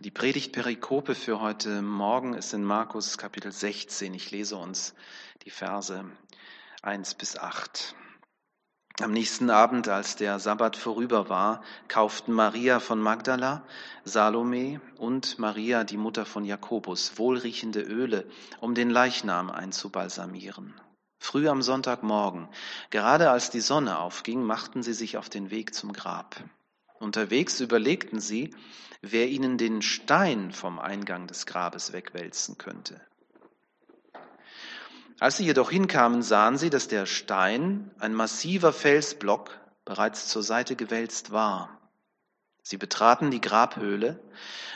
Die Predigtperikope für heute Morgen ist in Markus Kapitel 16. Ich lese uns die Verse 1 bis 8. Am nächsten Abend, als der Sabbat vorüber war, kauften Maria von Magdala, Salome und Maria, die Mutter von Jakobus, wohlriechende Öle, um den Leichnam einzubalsamieren. Früh am Sonntagmorgen, gerade als die Sonne aufging, machten sie sich auf den Weg zum Grab. Unterwegs überlegten sie, wer ihnen den Stein vom Eingang des Grabes wegwälzen könnte. Als sie jedoch hinkamen, sahen sie, dass der Stein, ein massiver Felsblock, bereits zur Seite gewälzt war. Sie betraten die Grabhöhle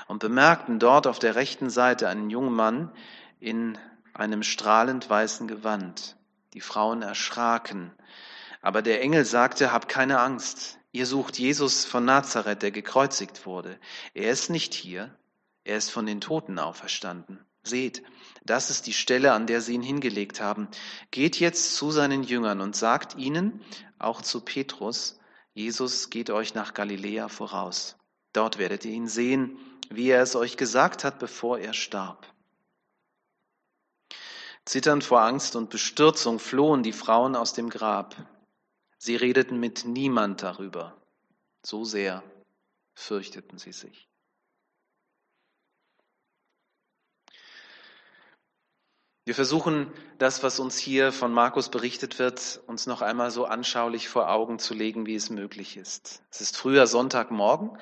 und bemerkten dort auf der rechten Seite einen jungen Mann in einem strahlend weißen Gewand. Die Frauen erschraken, aber der Engel sagte, hab keine Angst, Ihr sucht Jesus von Nazareth, der gekreuzigt wurde. Er ist nicht hier, er ist von den Toten auferstanden. Seht, das ist die Stelle, an der sie ihn hingelegt haben. Geht jetzt zu seinen Jüngern und sagt ihnen, auch zu Petrus, Jesus geht euch nach Galiläa voraus. Dort werdet ihr ihn sehen, wie er es euch gesagt hat, bevor er starb. Zitternd vor Angst und Bestürzung flohen die Frauen aus dem Grab. Sie redeten mit niemand darüber. So sehr fürchteten sie sich. Wir versuchen, das, was uns hier von Markus berichtet wird, uns noch einmal so anschaulich vor Augen zu legen, wie es möglich ist. Es ist früher Sonntagmorgen,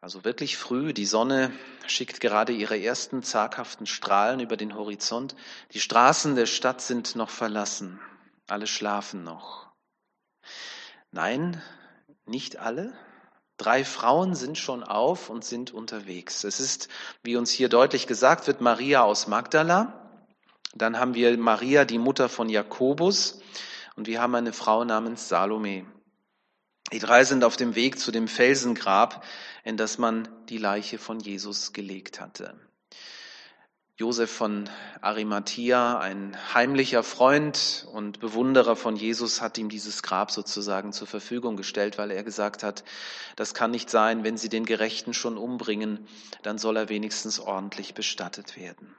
also wirklich früh. Die Sonne schickt gerade ihre ersten zaghaften Strahlen über den Horizont. Die Straßen der Stadt sind noch verlassen. Alle schlafen noch. Nein, nicht alle. Drei Frauen sind schon auf und sind unterwegs. Es ist, wie uns hier deutlich gesagt wird, Maria aus Magdala. Dann haben wir Maria, die Mutter von Jakobus. Und wir haben eine Frau namens Salome. Die drei sind auf dem Weg zu dem Felsengrab, in das man die Leiche von Jesus gelegt hatte. Josef von Arimathea, ein heimlicher Freund und Bewunderer von Jesus, hat ihm dieses Grab sozusagen zur Verfügung gestellt, weil er gesagt hat, das kann nicht sein, wenn sie den Gerechten schon umbringen, dann soll er wenigstens ordentlich bestattet werden.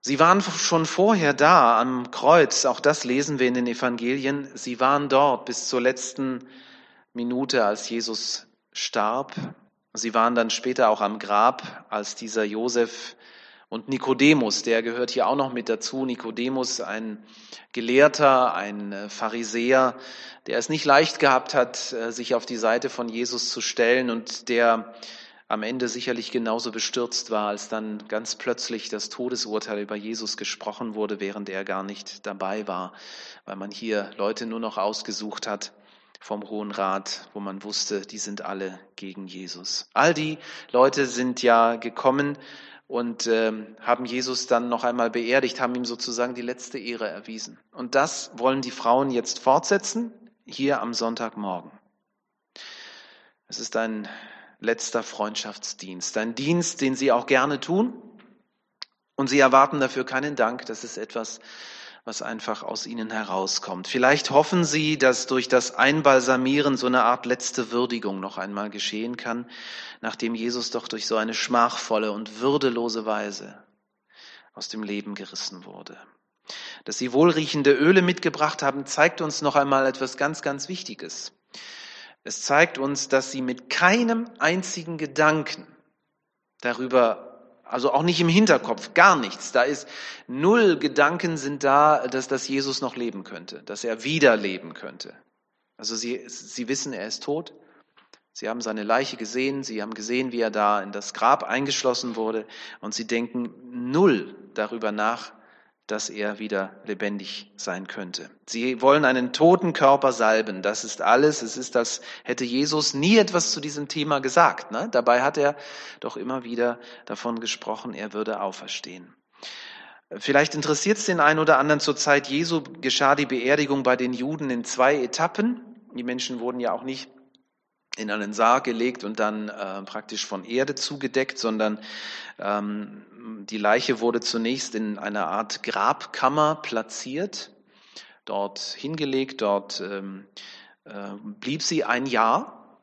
Sie waren schon vorher da am Kreuz, auch das lesen wir in den Evangelien. Sie waren dort bis zur letzten Minute, als Jesus starb. Sie waren dann später auch am Grab, als dieser Josef und Nikodemus, der gehört hier auch noch mit dazu. Nikodemus, ein Gelehrter, ein äh, Pharisäer, der es nicht leicht gehabt hat, äh, sich auf die Seite von Jesus zu stellen und der am Ende sicherlich genauso bestürzt war, als dann ganz plötzlich das Todesurteil über Jesus gesprochen wurde, während er gar nicht dabei war, weil man hier Leute nur noch ausgesucht hat vom Hohen Rat, wo man wusste, die sind alle gegen Jesus. All die Leute sind ja gekommen und ähm, haben Jesus dann noch einmal beerdigt, haben ihm sozusagen die letzte Ehre erwiesen. Und das wollen die Frauen jetzt fortsetzen, hier am Sonntagmorgen. Es ist ein letzter Freundschaftsdienst, ein Dienst, den sie auch gerne tun. Und sie erwarten dafür keinen Dank. Das ist etwas, was einfach aus ihnen herauskommt. Vielleicht hoffen sie, dass durch das Einbalsamieren so eine Art letzte Würdigung noch einmal geschehen kann, nachdem Jesus doch durch so eine schmachvolle und würdelose Weise aus dem Leben gerissen wurde. Dass sie wohlriechende Öle mitgebracht haben, zeigt uns noch einmal etwas ganz, ganz Wichtiges. Es zeigt uns, dass sie mit keinem einzigen Gedanken darüber also auch nicht im Hinterkopf, gar nichts. Da ist null Gedanken sind da, dass das Jesus noch leben könnte, dass er wieder leben könnte. Also sie, sie wissen, er ist tot. Sie haben seine Leiche gesehen, sie haben gesehen, wie er da in das Grab eingeschlossen wurde und sie denken null darüber nach, dass er wieder lebendig sein könnte. Sie wollen einen toten Körper salben. Das ist alles. Es ist, als hätte Jesus nie etwas zu diesem Thema gesagt. Ne? Dabei hat er doch immer wieder davon gesprochen, er würde auferstehen. Vielleicht interessiert es den einen oder anderen. Zur Zeit Jesu geschah die Beerdigung bei den Juden in zwei Etappen. Die Menschen wurden ja auch nicht in einen Sarg gelegt und dann äh, praktisch von Erde zugedeckt, sondern ähm, die Leiche wurde zunächst in einer Art Grabkammer platziert, dort hingelegt, dort ähm, äh, blieb sie ein Jahr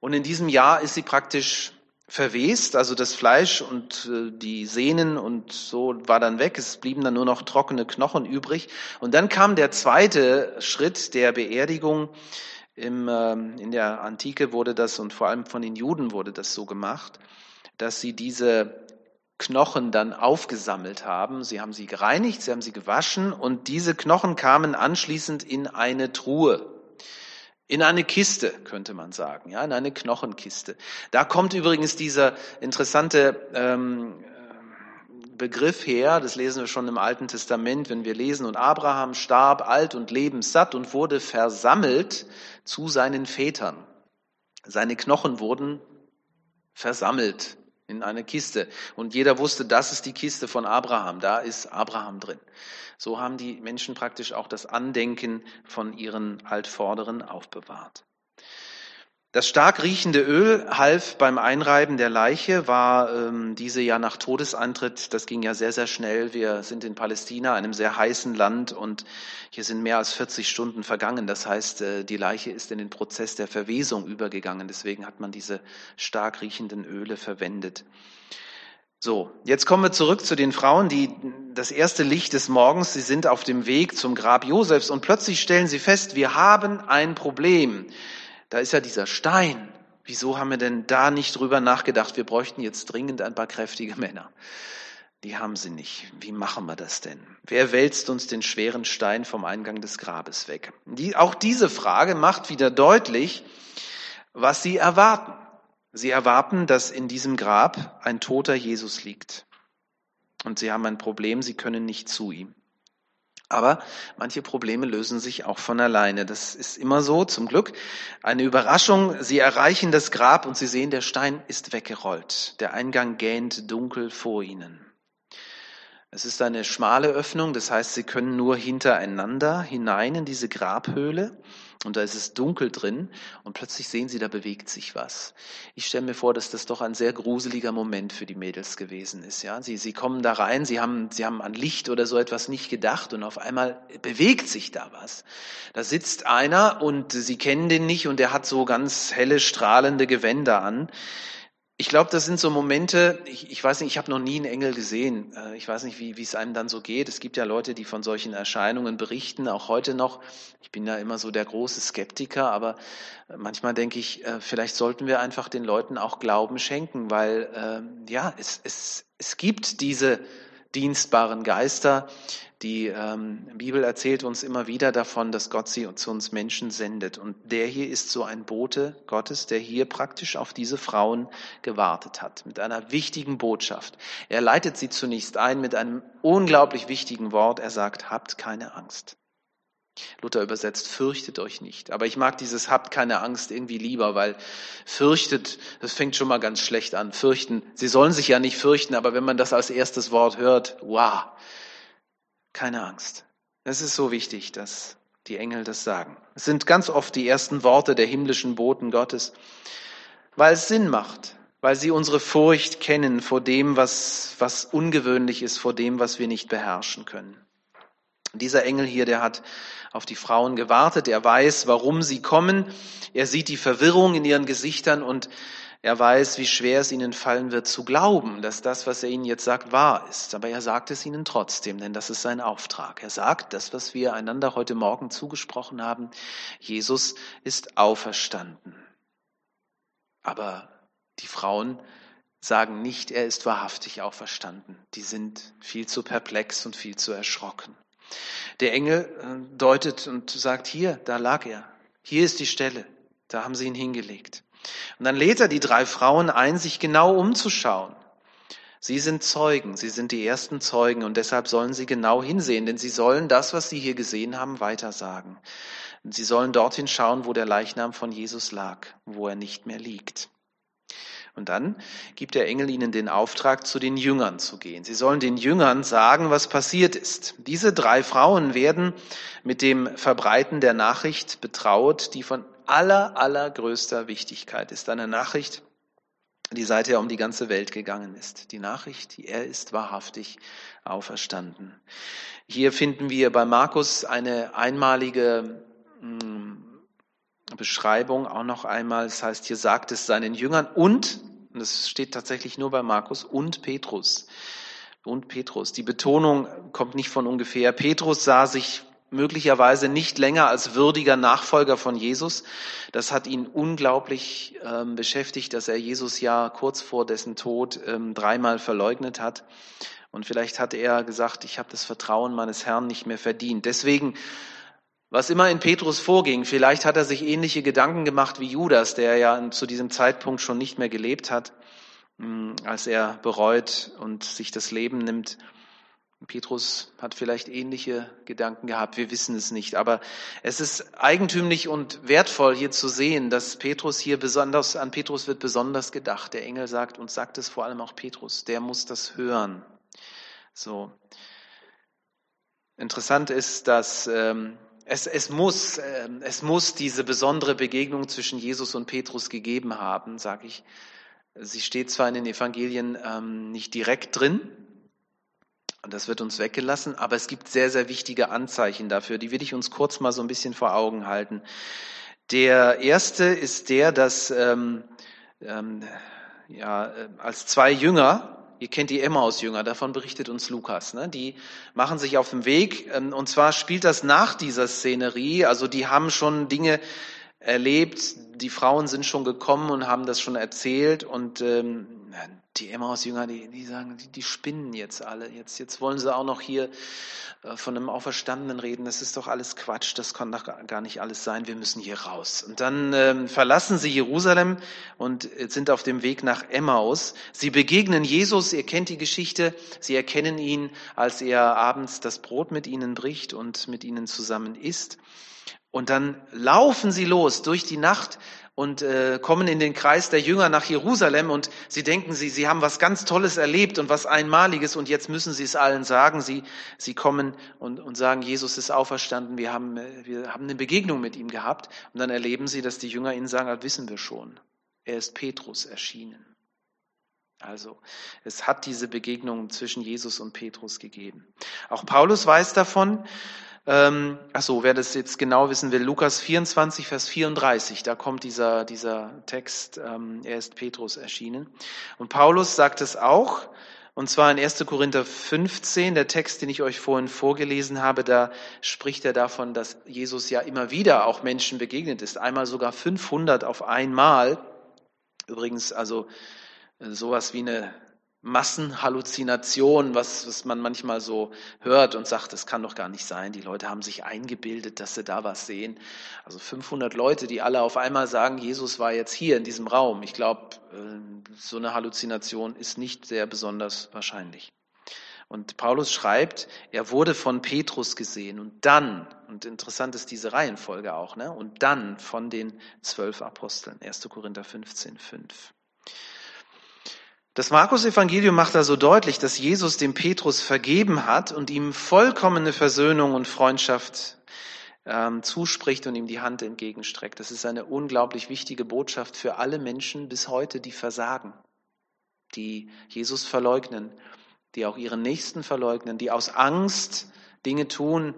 Und in diesem Jahr ist sie praktisch verwest, also das Fleisch und äh, die Sehnen und so war dann weg. Es blieben dann nur noch trockene Knochen übrig. Und dann kam der zweite Schritt der Beerdigung. Im, ähm, in der Antike wurde das und vor allem von den Juden wurde das so gemacht, dass sie diese Knochen dann aufgesammelt haben. Sie haben sie gereinigt, sie haben sie gewaschen und diese Knochen kamen anschließend in eine Truhe in eine Kiste, könnte man sagen, ja, in eine Knochenkiste. Da kommt übrigens dieser interessante ähm, Begriff her, das lesen wir schon im Alten Testament, wenn wir lesen, und Abraham starb alt und lebenssatt und wurde versammelt zu seinen Vätern. Seine Knochen wurden versammelt in eine Kiste. Und jeder wusste, das ist die Kiste von Abraham, da ist Abraham drin. So haben die Menschen praktisch auch das Andenken von ihren Altvorderen aufbewahrt. Das stark riechende Öl half beim Einreiben der Leiche, war ähm, diese ja nach Todesantritt, das ging ja sehr, sehr schnell. Wir sind in Palästina, einem sehr heißen Land und hier sind mehr als 40 Stunden vergangen. Das heißt, äh, die Leiche ist in den Prozess der Verwesung übergegangen. Deswegen hat man diese stark riechenden Öle verwendet. So, jetzt kommen wir zurück zu den Frauen, die das erste Licht des Morgens, sie sind auf dem Weg zum Grab Josefs und plötzlich stellen sie fest, wir haben ein Problem. Da ist ja dieser Stein. Wieso haben wir denn da nicht drüber nachgedacht? Wir bräuchten jetzt dringend ein paar kräftige Männer. Die haben sie nicht. Wie machen wir das denn? Wer wälzt uns den schweren Stein vom Eingang des Grabes weg? Die, auch diese Frage macht wieder deutlich, was sie erwarten. Sie erwarten, dass in diesem Grab ein toter Jesus liegt. Und sie haben ein Problem, sie können nicht zu ihm. Aber manche Probleme lösen sich auch von alleine. Das ist immer so, zum Glück. Eine Überraschung, sie erreichen das Grab und sie sehen, der Stein ist weggerollt. Der Eingang gähnt dunkel vor ihnen. Es ist eine schmale Öffnung, das heißt, sie können nur hintereinander hinein in diese Grabhöhle und da ist es dunkel drin und plötzlich sehen sie, da bewegt sich was. Ich stelle mir vor, dass das doch ein sehr gruseliger Moment für die Mädels gewesen ist. Ja, sie, sie kommen da rein, sie haben, sie haben an Licht oder so etwas nicht gedacht und auf einmal bewegt sich da was. Da sitzt einer und sie kennen den nicht und der hat so ganz helle, strahlende Gewänder an. Ich glaube, das sind so Momente, ich, ich weiß nicht, ich habe noch nie einen Engel gesehen. Äh, ich weiß nicht, wie, wie es einem dann so geht. Es gibt ja Leute, die von solchen Erscheinungen berichten, auch heute noch. Ich bin ja immer so der große Skeptiker, aber manchmal denke ich, äh, vielleicht sollten wir einfach den Leuten auch Glauben schenken, weil äh, ja, es, es, es gibt diese dienstbaren Geister. Die ähm, Bibel erzählt uns immer wieder davon, dass Gott sie zu uns Menschen sendet. Und der hier ist so ein Bote Gottes, der hier praktisch auf diese Frauen gewartet hat, mit einer wichtigen Botschaft. Er leitet sie zunächst ein mit einem unglaublich wichtigen Wort. Er sagt, habt keine Angst. Luther übersetzt, fürchtet euch nicht. Aber ich mag dieses habt keine Angst irgendwie lieber, weil fürchtet, das fängt schon mal ganz schlecht an. Fürchten, sie sollen sich ja nicht fürchten, aber wenn man das als erstes Wort hört, wow, keine Angst. Es ist so wichtig, dass die Engel das sagen. Es sind ganz oft die ersten Worte der himmlischen Boten Gottes, weil es Sinn macht, weil sie unsere Furcht kennen vor dem, was, was ungewöhnlich ist, vor dem, was wir nicht beherrschen können. Dieser Engel hier, der hat auf die Frauen gewartet. Er weiß, warum sie kommen. Er sieht die Verwirrung in ihren Gesichtern und er weiß, wie schwer es ihnen fallen wird zu glauben, dass das, was er ihnen jetzt sagt, wahr ist. Aber er sagt es ihnen trotzdem, denn das ist sein Auftrag. Er sagt das, was wir einander heute Morgen zugesprochen haben. Jesus ist auferstanden. Aber die Frauen sagen nicht, er ist wahrhaftig auferstanden. Die sind viel zu perplex und viel zu erschrocken. Der Engel äh, deutet und sagt, hier, da lag er. Hier ist die Stelle. Da haben sie ihn hingelegt. Und dann lädt er die drei Frauen ein, sich genau umzuschauen. Sie sind Zeugen, sie sind die ersten Zeugen und deshalb sollen sie genau hinsehen, denn sie sollen das, was sie hier gesehen haben, weitersagen. Sie sollen dorthin schauen, wo der Leichnam von Jesus lag, wo er nicht mehr liegt. Und dann gibt der Engel ihnen den Auftrag, zu den Jüngern zu gehen. Sie sollen den Jüngern sagen, was passiert ist. Diese drei Frauen werden mit dem Verbreiten der Nachricht betraut, die von aller, allergrößter Wichtigkeit ist. Eine Nachricht, die seither um die ganze Welt gegangen ist. Die Nachricht, er ist wahrhaftig auferstanden. Hier finden wir bei Markus eine einmalige hm, Beschreibung auch noch einmal. Das heißt, hier sagt es seinen Jüngern und, und das steht tatsächlich nur bei Markus, und Petrus. Und Petrus. Die Betonung kommt nicht von ungefähr. Petrus sah sich möglicherweise nicht länger als würdiger Nachfolger von Jesus. Das hat ihn unglaublich ähm, beschäftigt, dass er Jesus ja kurz vor dessen Tod ähm, dreimal verleugnet hat. Und vielleicht hat er gesagt, ich habe das Vertrauen meines Herrn nicht mehr verdient. Deswegen was immer in Petrus vorging, vielleicht hat er sich ähnliche Gedanken gemacht wie Judas, der ja zu diesem Zeitpunkt schon nicht mehr gelebt hat, hm, als er bereut und sich das Leben nimmt. Petrus hat vielleicht ähnliche Gedanken gehabt, wir wissen es nicht. Aber es ist eigentümlich und wertvoll hier zu sehen, dass Petrus hier besonders, an Petrus wird besonders gedacht. Der Engel sagt und sagt es vor allem auch Petrus, der muss das hören. So. Interessant ist, dass ähm, es, es, muss, äh, es muss diese besondere Begegnung zwischen Jesus und Petrus gegeben haben, sage ich. Sie steht zwar in den Evangelien ähm, nicht direkt drin, und das wird uns weggelassen, aber es gibt sehr, sehr wichtige Anzeichen dafür. Die will ich uns kurz mal so ein bisschen vor Augen halten. Der erste ist der, dass ähm, ähm, ja, äh, als zwei Jünger Ihr kennt die Emmaus-Jünger, davon berichtet uns Lukas. Ne? Die machen sich auf den Weg. Ähm, und zwar spielt das nach dieser Szenerie. Also die haben schon Dinge erlebt. Die Frauen sind schon gekommen und haben das schon erzählt. Und ähm, die Emmaus-Jünger, die, die sagen, die, die spinnen jetzt alle. Jetzt, jetzt wollen sie auch noch hier äh, von einem Auferstandenen reden. Das ist doch alles Quatsch. Das kann doch gar nicht alles sein. Wir müssen hier raus. Und dann ähm, verlassen sie Jerusalem und sind auf dem Weg nach Emmaus. Sie begegnen Jesus. Ihr kennt die Geschichte. Sie erkennen ihn, als er abends das Brot mit ihnen bricht und mit ihnen zusammen isst. Und dann laufen sie los durch die Nacht und äh, kommen in den Kreis der Jünger nach Jerusalem und sie denken, sie, sie haben was ganz Tolles erlebt und was Einmaliges und jetzt müssen sie es allen sagen. Sie, sie kommen und, und sagen, Jesus ist auferstanden, wir haben, äh, wir haben eine Begegnung mit ihm gehabt und dann erleben sie, dass die Jünger ihnen sagen, das wissen wir schon. Er ist Petrus erschienen. Also es hat diese Begegnung zwischen Jesus und Petrus gegeben. Auch Paulus weiß davon, ähm, ach so, wer das jetzt genau wissen will, Lukas 24, Vers 34, da kommt dieser, dieser Text, ähm, er ist Petrus erschienen. Und Paulus sagt es auch, und zwar in 1. Korinther 15, der Text, den ich euch vorhin vorgelesen habe, da spricht er davon, dass Jesus ja immer wieder auch Menschen begegnet ist, einmal sogar 500 auf einmal. Übrigens, also äh, sowas wie eine Massenhalluzination, was, was man manchmal so hört und sagt, das kann doch gar nicht sein. Die Leute haben sich eingebildet, dass sie da was sehen. Also 500 Leute, die alle auf einmal sagen, Jesus war jetzt hier in diesem Raum. Ich glaube, äh, so eine Halluzination ist nicht sehr besonders wahrscheinlich. Und Paulus schreibt, er wurde von Petrus gesehen und dann, und interessant ist diese Reihenfolge auch, ne? und dann von den zwölf Aposteln. 1. Korinther 15, 5. Das Markus-Evangelium macht also deutlich, dass Jesus dem Petrus vergeben hat und ihm vollkommene Versöhnung und Freundschaft ähm, zuspricht und ihm die Hand entgegenstreckt. Das ist eine unglaublich wichtige Botschaft für alle Menschen bis heute, die versagen, die Jesus verleugnen, die auch ihren Nächsten verleugnen, die aus Angst Dinge tun,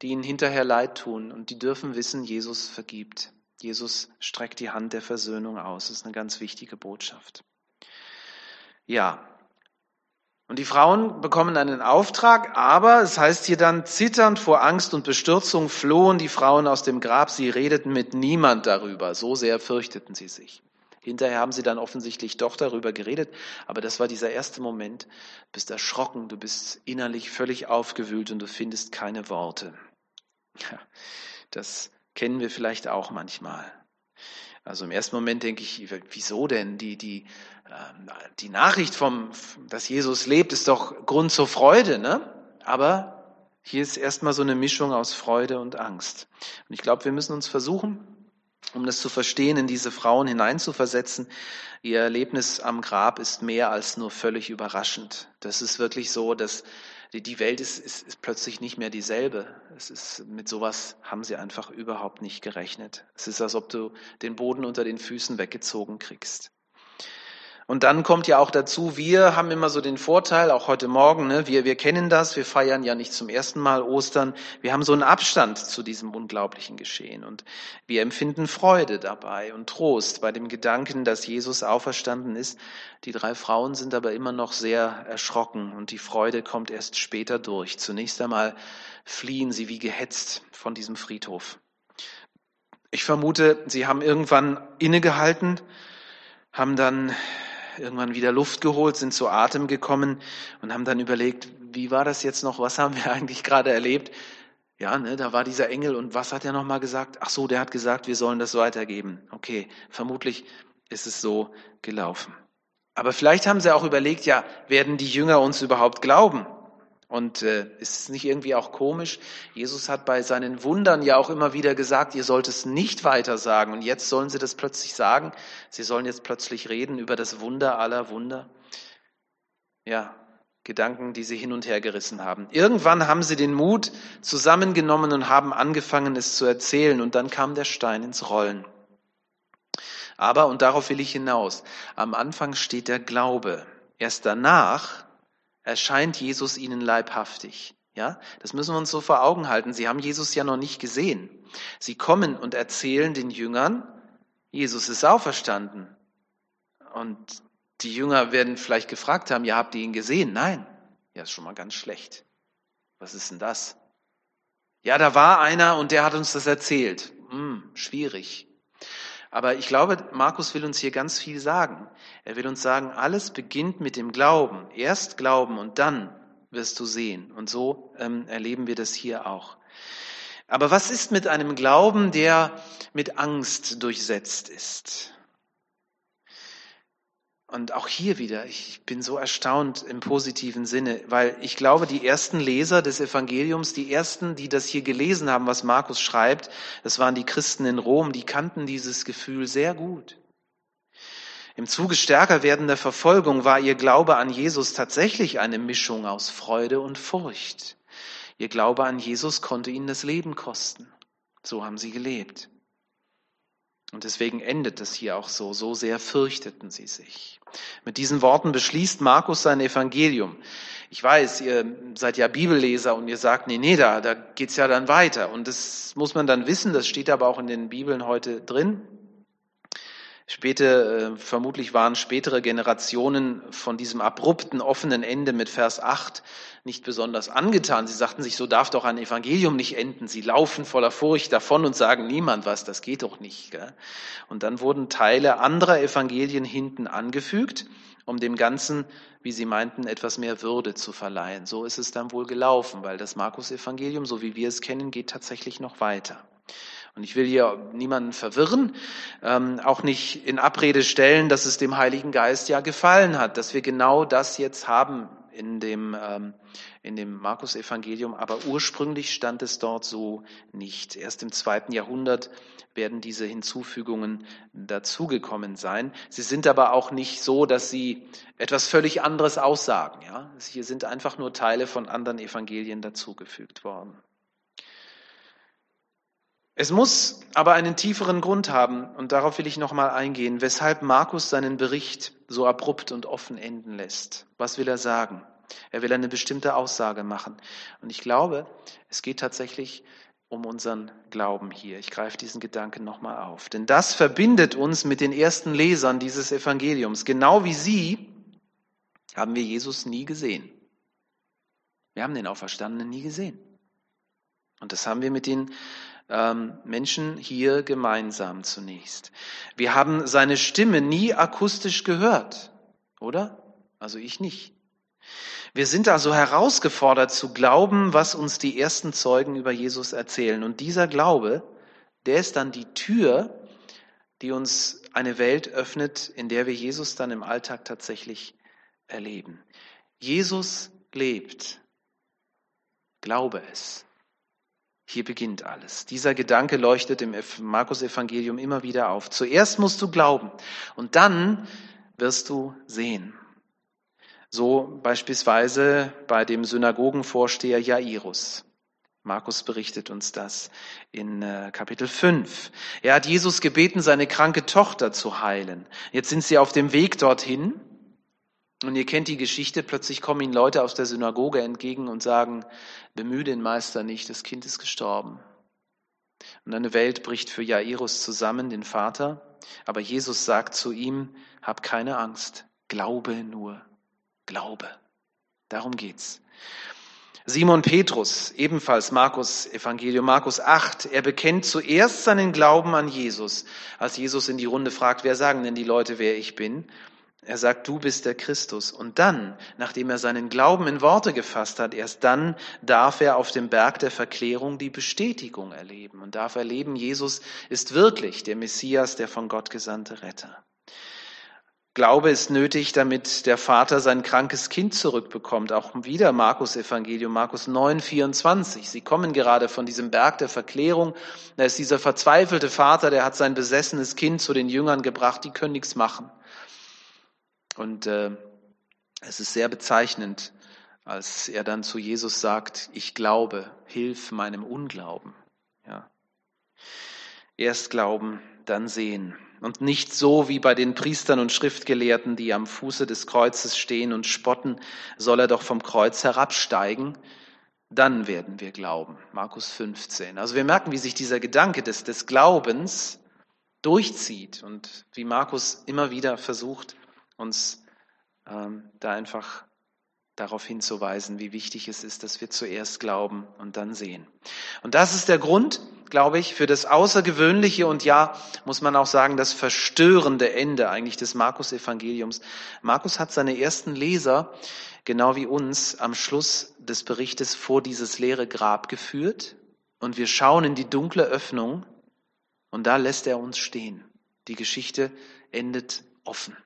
die ihnen hinterher leid tun. Und die dürfen wissen, Jesus vergibt. Jesus streckt die Hand der Versöhnung aus. Das ist eine ganz wichtige Botschaft. Ja. Und die Frauen bekommen einen Auftrag, aber es heißt hier dann, zitternd vor Angst und Bestürzung flohen die Frauen aus dem Grab, sie redeten mit niemand darüber, so sehr fürchteten sie sich. Hinterher haben sie dann offensichtlich doch darüber geredet, aber das war dieser erste Moment. Du bist erschrocken, du bist innerlich völlig aufgewühlt und du findest keine Worte. Ja, das kennen wir vielleicht auch manchmal. Also im ersten Moment denke ich, wieso denn? Die, die, die Nachricht vom, dass Jesus lebt, ist doch Grund zur Freude, ne? Aber hier ist erstmal so eine Mischung aus Freude und Angst. Und ich glaube, wir müssen uns versuchen, um das zu verstehen, in diese Frauen hineinzuversetzen. Ihr Erlebnis am Grab ist mehr als nur völlig überraschend. Das ist wirklich so, dass die Welt ist, ist, ist plötzlich nicht mehr dieselbe. Es ist, mit sowas haben sie einfach überhaupt nicht gerechnet. Es ist, als ob du den Boden unter den Füßen weggezogen kriegst. Und dann kommt ja auch dazu, wir haben immer so den Vorteil, auch heute Morgen, ne, wir, wir kennen das, wir feiern ja nicht zum ersten Mal Ostern, wir haben so einen Abstand zu diesem unglaublichen Geschehen und wir empfinden Freude dabei und Trost bei dem Gedanken, dass Jesus auferstanden ist. Die drei Frauen sind aber immer noch sehr erschrocken und die Freude kommt erst später durch. Zunächst einmal fliehen sie wie gehetzt von diesem Friedhof. Ich vermute, sie haben irgendwann innegehalten, haben dann irgendwann wieder Luft geholt, sind zu Atem gekommen und haben dann überlegt, wie war das jetzt noch, was haben wir eigentlich gerade erlebt? Ja, ne, da war dieser Engel und was hat er nochmal gesagt? Ach so, der hat gesagt, wir sollen das weitergeben. Okay, vermutlich ist es so gelaufen. Aber vielleicht haben sie auch überlegt, ja, werden die Jünger uns überhaupt glauben? Und äh, ist es nicht irgendwie auch komisch? Jesus hat bei seinen Wundern ja auch immer wieder gesagt, ihr sollt es nicht weiter sagen. Und jetzt sollen sie das plötzlich sagen. Sie sollen jetzt plötzlich reden über das Wunder aller Wunder. Ja, Gedanken, die sie hin und her gerissen haben. Irgendwann haben sie den Mut zusammengenommen und haben angefangen, es zu erzählen. Und dann kam der Stein ins Rollen. Aber, und darauf will ich hinaus, am Anfang steht der Glaube. Erst danach erscheint Jesus ihnen leibhaftig. Ja, das müssen wir uns so vor Augen halten. Sie haben Jesus ja noch nicht gesehen. Sie kommen und erzählen den Jüngern, Jesus ist auferstanden. Und die Jünger werden vielleicht gefragt haben, ja, habt ihr ihn gesehen? Nein. Ja, ist schon mal ganz schlecht. Was ist denn das? Ja, da war einer und der hat uns das erzählt. Hm, schwierig. Aber ich glaube, Markus will uns hier ganz viel sagen. Er will uns sagen, alles beginnt mit dem Glauben. Erst Glauben und dann wirst du sehen. Und so ähm, erleben wir das hier auch. Aber was ist mit einem Glauben, der mit Angst durchsetzt ist? Und auch hier wieder, ich bin so erstaunt im positiven Sinne, weil ich glaube, die ersten Leser des Evangeliums, die ersten, die das hier gelesen haben, was Markus schreibt, das waren die Christen in Rom, die kannten dieses Gefühl sehr gut. Im Zuge stärker werdender Verfolgung war ihr Glaube an Jesus tatsächlich eine Mischung aus Freude und Furcht. Ihr Glaube an Jesus konnte ihnen das Leben kosten. So haben sie gelebt. Und deswegen endet es hier auch so. So sehr fürchteten sie sich. Mit diesen Worten beschließt Markus sein Evangelium. Ich weiß, ihr seid ja Bibelleser und ihr sagt, nee, nee, da, da geht's ja dann weiter. Und das muss man dann wissen, das steht aber auch in den Bibeln heute drin. Späte, äh, vermutlich waren spätere Generationen von diesem abrupten, offenen Ende mit Vers 8 nicht besonders angetan. Sie sagten sich, so darf doch ein Evangelium nicht enden. Sie laufen voller Furcht davon und sagen niemand was, das geht doch nicht. Gell? Und dann wurden Teile anderer Evangelien hinten angefügt, um dem Ganzen, wie sie meinten, etwas mehr Würde zu verleihen. So ist es dann wohl gelaufen, weil das Markus-Evangelium, so wie wir es kennen, geht tatsächlich noch weiter. Und ich will hier niemanden verwirren, ähm, auch nicht in Abrede stellen, dass es dem Heiligen Geist ja gefallen hat, dass wir genau das jetzt haben in dem, ähm, in dem Markus-Evangelium, aber ursprünglich stand es dort so nicht. Erst im zweiten Jahrhundert werden diese Hinzufügungen dazugekommen sein. Sie sind aber auch nicht so, dass sie etwas völlig anderes aussagen. Ja? Hier sind einfach nur Teile von anderen Evangelien dazugefügt worden. Es muss aber einen tieferen Grund haben, und darauf will ich nochmal eingehen, weshalb Markus seinen Bericht so abrupt und offen enden lässt. Was will er sagen? Er will eine bestimmte Aussage machen. Und ich glaube, es geht tatsächlich um unseren Glauben hier. Ich greife diesen Gedanken nochmal auf. Denn das verbindet uns mit den ersten Lesern dieses Evangeliums. Genau wie sie haben wir Jesus nie gesehen. Wir haben den Auferstandenen nie gesehen. Und das haben wir mit den ähm, Menschen hier gemeinsam zunächst. Wir haben seine Stimme nie akustisch gehört, oder? Also ich nicht. Wir sind also herausgefordert zu glauben, was uns die ersten Zeugen über Jesus erzählen. Und dieser Glaube, der ist dann die Tür, die uns eine Welt öffnet, in der wir Jesus dann im Alltag tatsächlich erleben. Jesus lebt. Glaube es. Hier beginnt alles. Dieser Gedanke leuchtet im Markus-Evangelium immer wieder auf. Zuerst musst du glauben und dann wirst du sehen. So beispielsweise bei dem Synagogenvorsteher Jairus. Markus berichtet uns das in äh, Kapitel 5. Er hat Jesus gebeten, seine kranke Tochter zu heilen. Jetzt sind sie auf dem Weg dorthin. Und ihr kennt die Geschichte, plötzlich kommen ihnen Leute aus der Synagoge entgegen und sagen, bemühe den Meister nicht, das Kind ist gestorben. Und eine Welt bricht für Jairus zusammen, den Vater. Aber Jesus sagt zu ihm, hab keine Angst, glaube nur, glaube. Darum geht's. Simon Petrus, ebenfalls Markus Evangelium, Markus 8, er bekennt zuerst seinen Glauben an Jesus, als Jesus in die Runde fragt, wer sagen denn die Leute, wer ich bin? Er sagt, du bist der Christus. Und dann, nachdem er seinen Glauben in Worte gefasst hat, erst dann darf er auf dem Berg der Verklärung die Bestätigung erleben und darf erleben, Jesus ist wirklich der Messias, der von Gott gesandte Retter. Glaube ist nötig, damit der Vater sein krankes Kind zurückbekommt. Auch wieder Markus Evangelium, Markus 9, 24. Sie kommen gerade von diesem Berg der Verklärung. Da ist dieser verzweifelte Vater, der hat sein besessenes Kind zu den Jüngern gebracht, die können nichts machen. Und äh, es ist sehr bezeichnend, als er dann zu Jesus sagt, ich glaube, hilf meinem Unglauben. Ja. Erst glauben, dann sehen und nicht so wie bei den Priestern und Schriftgelehrten, die am Fuße des Kreuzes stehen und spotten, soll er doch vom Kreuz herabsteigen, dann werden wir glauben. Markus 15. Also wir merken, wie sich dieser Gedanke des, des Glaubens durchzieht und wie Markus immer wieder versucht, uns ähm, da einfach darauf hinzuweisen, wie wichtig es ist, dass wir zuerst glauben und dann sehen. Und das ist der Grund, glaube ich, für das außergewöhnliche und ja, muss man auch sagen, das verstörende Ende eigentlich des Markus-Evangeliums. Markus hat seine ersten Leser, genau wie uns, am Schluss des Berichtes vor dieses leere Grab geführt und wir schauen in die dunkle Öffnung und da lässt er uns stehen. Die Geschichte endet offen.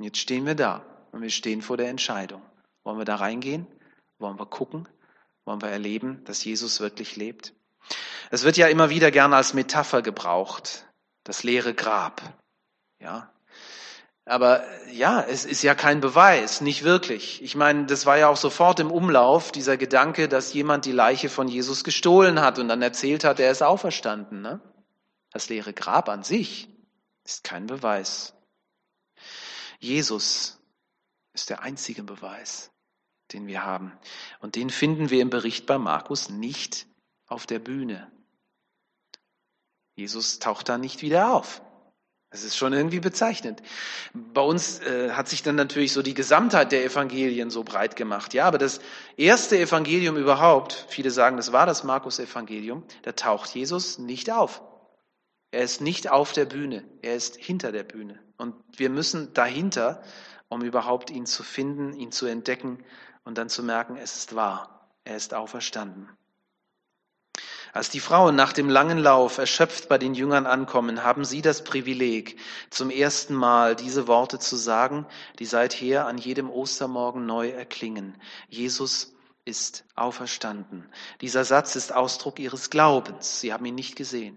Und jetzt stehen wir da und wir stehen vor der Entscheidung. Wollen wir da reingehen? Wollen wir gucken? Wollen wir erleben, dass Jesus wirklich lebt? Es wird ja immer wieder gern als Metapher gebraucht, das leere Grab. Ja. Aber ja, es ist ja kein Beweis, nicht wirklich. Ich meine, das war ja auch sofort im Umlauf, dieser Gedanke, dass jemand die Leiche von Jesus gestohlen hat und dann erzählt hat, er ist auferstanden. Ne? Das leere Grab an sich ist kein Beweis. Jesus ist der einzige Beweis, den wir haben. Und den finden wir im Bericht bei Markus nicht auf der Bühne. Jesus taucht da nicht wieder auf. Das ist schon irgendwie bezeichnend. Bei uns äh, hat sich dann natürlich so die Gesamtheit der Evangelien so breit gemacht. Ja, aber das erste Evangelium überhaupt, viele sagen, das war das Markus-Evangelium, da taucht Jesus nicht auf. Er ist nicht auf der Bühne, er ist hinter der Bühne. Und wir müssen dahinter um überhaupt ihn zu finden, ihn zu entdecken und dann zu merken, es ist wahr, er ist auferstanden. Als die Frauen nach dem langen Lauf erschöpft bei den Jüngern ankommen, haben sie das Privileg, zum ersten Mal diese Worte zu sagen, die seither an jedem Ostermorgen neu erklingen. Jesus ist auferstanden. Dieser Satz ist Ausdruck ihres Glaubens. Sie haben ihn nicht gesehen.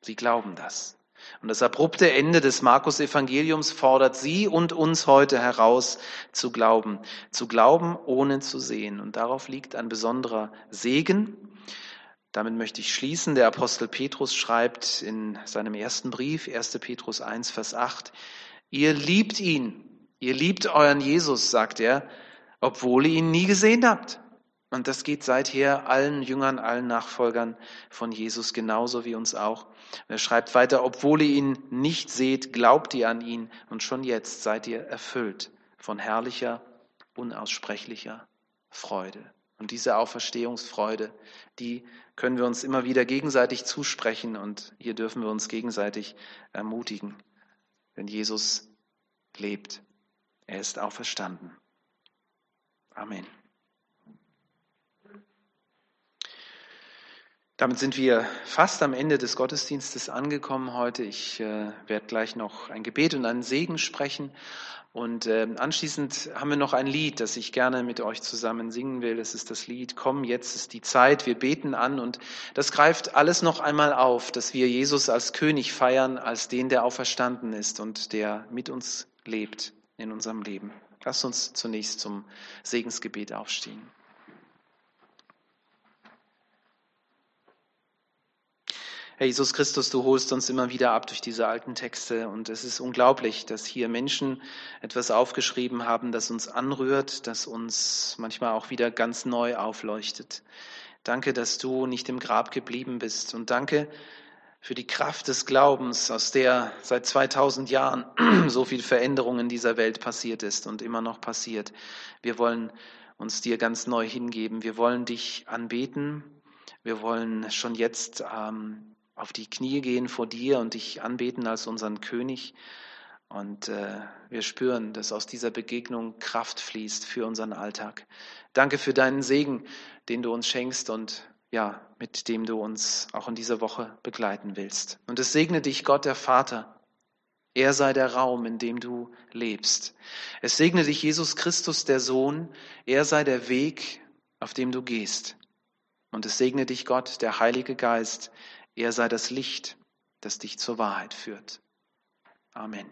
Sie glauben das. Und das abrupte Ende des Markus-Evangeliums fordert Sie und uns heute heraus zu glauben. Zu glauben, ohne zu sehen. Und darauf liegt ein besonderer Segen. Damit möchte ich schließen. Der Apostel Petrus schreibt in seinem ersten Brief, 1. Petrus 1, Vers 8, Ihr liebt ihn, ihr liebt euren Jesus, sagt er, obwohl ihr ihn nie gesehen habt. Und das geht seither allen Jüngern, allen Nachfolgern von Jesus genauso wie uns auch. er schreibt weiter, obwohl ihr ihn nicht seht, glaubt ihr an ihn und schon jetzt seid ihr erfüllt von herrlicher, unaussprechlicher Freude. Und diese Auferstehungsfreude, die können wir uns immer wieder gegenseitig zusprechen und hier dürfen wir uns gegenseitig ermutigen. Denn Jesus lebt. Er ist auferstanden. Amen. Damit sind wir fast am Ende des Gottesdienstes angekommen heute. Ich äh, werde gleich noch ein Gebet und einen Segen sprechen. Und äh, anschließend haben wir noch ein Lied, das ich gerne mit euch zusammen singen will. Das ist das Lied Komm, jetzt ist die Zeit. Wir beten an und das greift alles noch einmal auf, dass wir Jesus als König feiern, als den, der auferstanden ist und der mit uns lebt in unserem Leben. Lasst uns zunächst zum Segensgebet aufstehen. Herr Jesus Christus, du holst uns immer wieder ab durch diese alten Texte und es ist unglaublich, dass hier Menschen etwas aufgeschrieben haben, das uns anrührt, das uns manchmal auch wieder ganz neu aufleuchtet. Danke, dass du nicht im Grab geblieben bist und danke für die Kraft des Glaubens, aus der seit 2000 Jahren so viel Veränderung in dieser Welt passiert ist und immer noch passiert. Wir wollen uns dir ganz neu hingeben. Wir wollen dich anbeten. Wir wollen schon jetzt ähm, auf die Knie gehen vor dir und dich anbeten als unseren König. Und äh, wir spüren, dass aus dieser Begegnung Kraft fließt für unseren Alltag. Danke für deinen Segen, den du uns schenkst und ja, mit dem du uns auch in dieser Woche begleiten willst. Und es segne dich Gott, der Vater. Er sei der Raum, in dem du lebst. Es segne dich Jesus Christus, der Sohn. Er sei der Weg, auf dem du gehst. Und es segne dich Gott, der Heilige Geist, er sei das Licht, das dich zur Wahrheit führt. Amen.